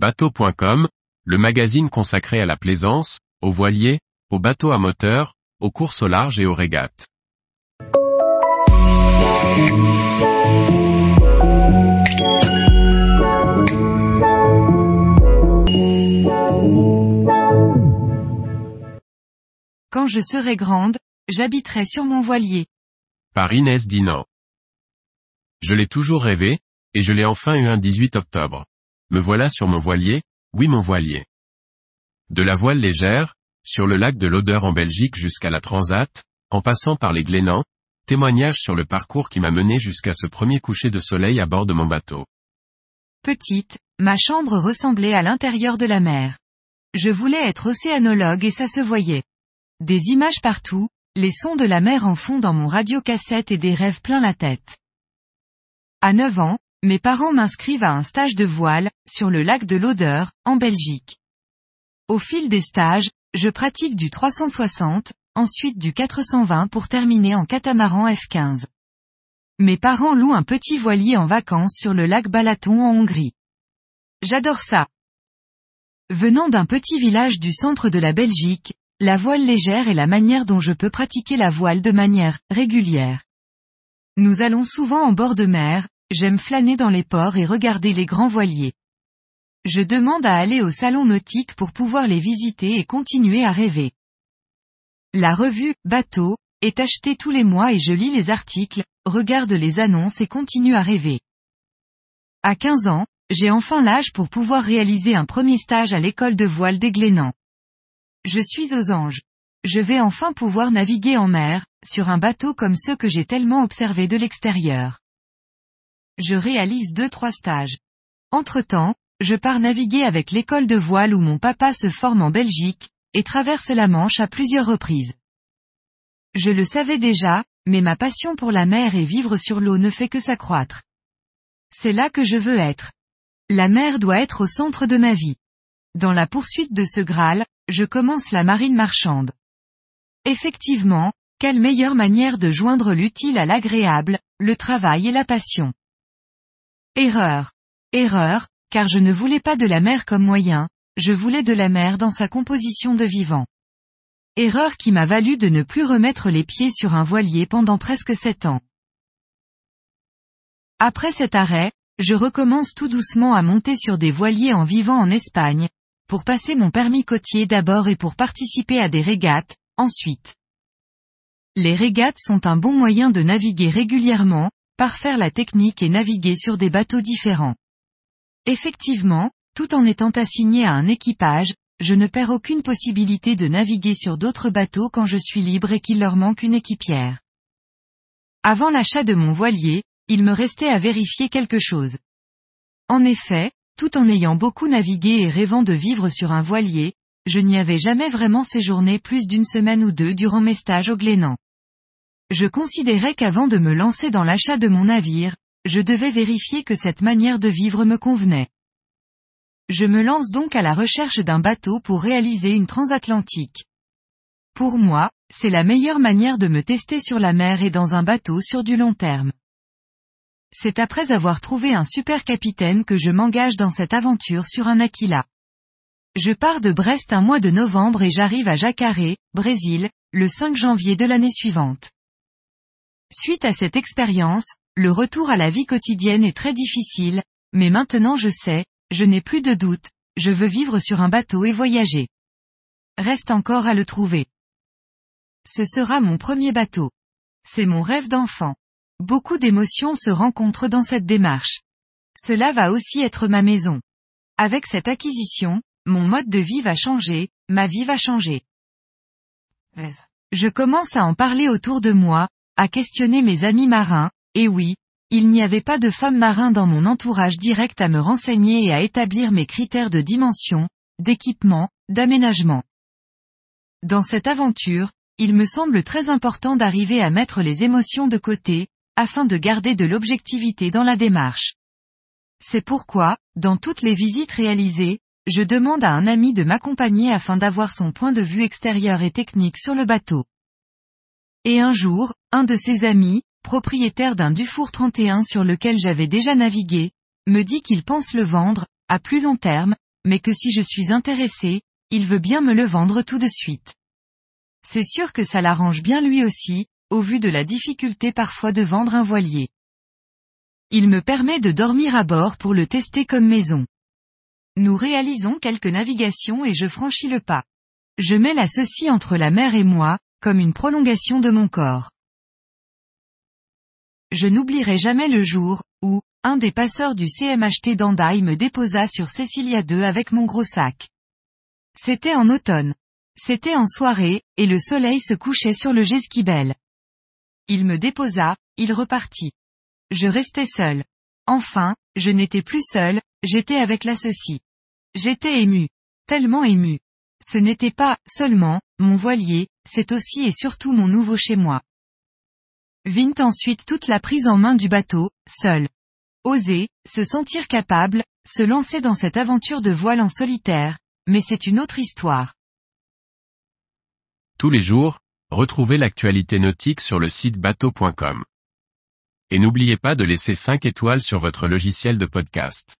Bateau.com, le magazine consacré à la plaisance, aux voiliers, aux bateaux à moteur, aux courses au large et aux régates. Quand je serai grande, j'habiterai sur mon voilier. Par Inès Dinan. Je l'ai toujours rêvé, et je l'ai enfin eu un 18 octobre. Me voilà sur mon voilier, oui mon voilier. De la voile légère, sur le lac de l'Odeur en Belgique jusqu'à la Transat, en passant par les Glénans, témoignage sur le parcours qui m'a mené jusqu'à ce premier coucher de soleil à bord de mon bateau. Petite, ma chambre ressemblait à l'intérieur de la mer. Je voulais être océanologue et ça se voyait. Des images partout, les sons de la mer en fond dans mon radiocassette et des rêves plein la tête. À 9 ans, mes parents m'inscrivent à un stage de voile, sur le lac de l'Odeur, en Belgique. Au fil des stages, je pratique du 360, ensuite du 420 pour terminer en catamaran F15. Mes parents louent un petit voilier en vacances sur le lac Balaton en Hongrie. J'adore ça. Venant d'un petit village du centre de la Belgique, la voile légère est la manière dont je peux pratiquer la voile de manière régulière. Nous allons souvent en bord de mer, j'aime flâner dans les ports et regarder les grands voiliers. Je demande à aller au salon nautique pour pouvoir les visiter et continuer à rêver. La revue Bateau est achetée tous les mois et je lis les articles, regarde les annonces et continue à rêver. À 15 ans, j'ai enfin l'âge pour pouvoir réaliser un premier stage à l'école de voile des Glénans. Je suis aux anges. Je vais enfin pouvoir naviguer en mer, sur un bateau comme ceux que j'ai tellement observés de l'extérieur. Je réalise deux trois stages. Entre-temps, je pars naviguer avec l'école de voile où mon papa se forme en Belgique, et traverse la Manche à plusieurs reprises. Je le savais déjà, mais ma passion pour la mer et vivre sur l'eau ne fait que s'accroître. C'est là que je veux être. La mer doit être au centre de ma vie. Dans la poursuite de ce Graal, je commence la marine marchande. Effectivement, quelle meilleure manière de joindre l'utile à l'agréable, le travail et la passion. Erreur. Erreur, car je ne voulais pas de la mer comme moyen, je voulais de la mer dans sa composition de vivant. Erreur qui m'a valu de ne plus remettre les pieds sur un voilier pendant presque sept ans. Après cet arrêt, je recommence tout doucement à monter sur des voiliers en vivant en Espagne, pour passer mon permis côtier d'abord et pour participer à des régates, ensuite. Les régates sont un bon moyen de naviguer régulièrement, parfaire la technique et naviguer sur des bateaux différents. Effectivement, tout en étant assigné à un équipage, je ne perds aucune possibilité de naviguer sur d'autres bateaux quand je suis libre et qu'il leur manque une équipière. Avant l'achat de mon voilier, il me restait à vérifier quelque chose. En effet, tout en ayant beaucoup navigué et rêvant de vivre sur un voilier, je n'y avais jamais vraiment séjourné plus d'une semaine ou deux durant mes stages au Glénan. Je considérais qu'avant de me lancer dans l'achat de mon navire, je devais vérifier que cette manière de vivre me convenait. Je me lance donc à la recherche d'un bateau pour réaliser une transatlantique. Pour moi, c'est la meilleure manière de me tester sur la mer et dans un bateau sur du long terme. C'est après avoir trouvé un super capitaine que je m'engage dans cette aventure sur un Aquila. Je pars de Brest un mois de novembre et j'arrive à Jacaré, Brésil, le 5 janvier de l'année suivante. Suite à cette expérience, le retour à la vie quotidienne est très difficile, mais maintenant je sais, je n'ai plus de doute, je veux vivre sur un bateau et voyager. Reste encore à le trouver. Ce sera mon premier bateau. C'est mon rêve d'enfant. Beaucoup d'émotions se rencontrent dans cette démarche. Cela va aussi être ma maison. Avec cette acquisition, mon mode de vie va changer, ma vie va changer. Je commence à en parler autour de moi, à questionner mes amis marins, et oui, il n'y avait pas de femmes marins dans mon entourage direct à me renseigner et à établir mes critères de dimension, d'équipement, d'aménagement. Dans cette aventure, il me semble très important d'arriver à mettre les émotions de côté, afin de garder de l'objectivité dans la démarche. C'est pourquoi, dans toutes les visites réalisées, je demande à un ami de m'accompagner afin d'avoir son point de vue extérieur et technique sur le bateau. Et un jour, un de ses amis, propriétaire d'un Dufour 31 sur lequel j'avais déjà navigué, me dit qu'il pense le vendre, à plus long terme, mais que si je suis intéressé, il veut bien me le vendre tout de suite. C'est sûr que ça l'arrange bien lui aussi, au vu de la difficulté parfois de vendre un voilier. Il me permet de dormir à bord pour le tester comme maison. Nous réalisons quelques navigations et je franchis le pas. Je mets la ceci entre la mer et moi, comme une prolongation de mon corps. Je n'oublierai jamais le jour, où, un des passeurs du CMHT d'Andaï me déposa sur Cecilia 2 avec mon gros sac. C'était en automne. C'était en soirée, et le soleil se couchait sur le Jesquibel. Il me déposa, il repartit. Je restais seul. Enfin, je n'étais plus seul, j'étais avec la ceci. J'étais ému. Tellement ému. Ce n'était pas, seulement, mon voilier, c'est aussi et surtout mon nouveau chez moi. Vint ensuite toute la prise en main du bateau, seul. Oser, se sentir capable, se lancer dans cette aventure de voile en solitaire, mais c'est une autre histoire. Tous les jours, retrouvez l'actualité nautique sur le site bateau.com. Et n'oubliez pas de laisser 5 étoiles sur votre logiciel de podcast.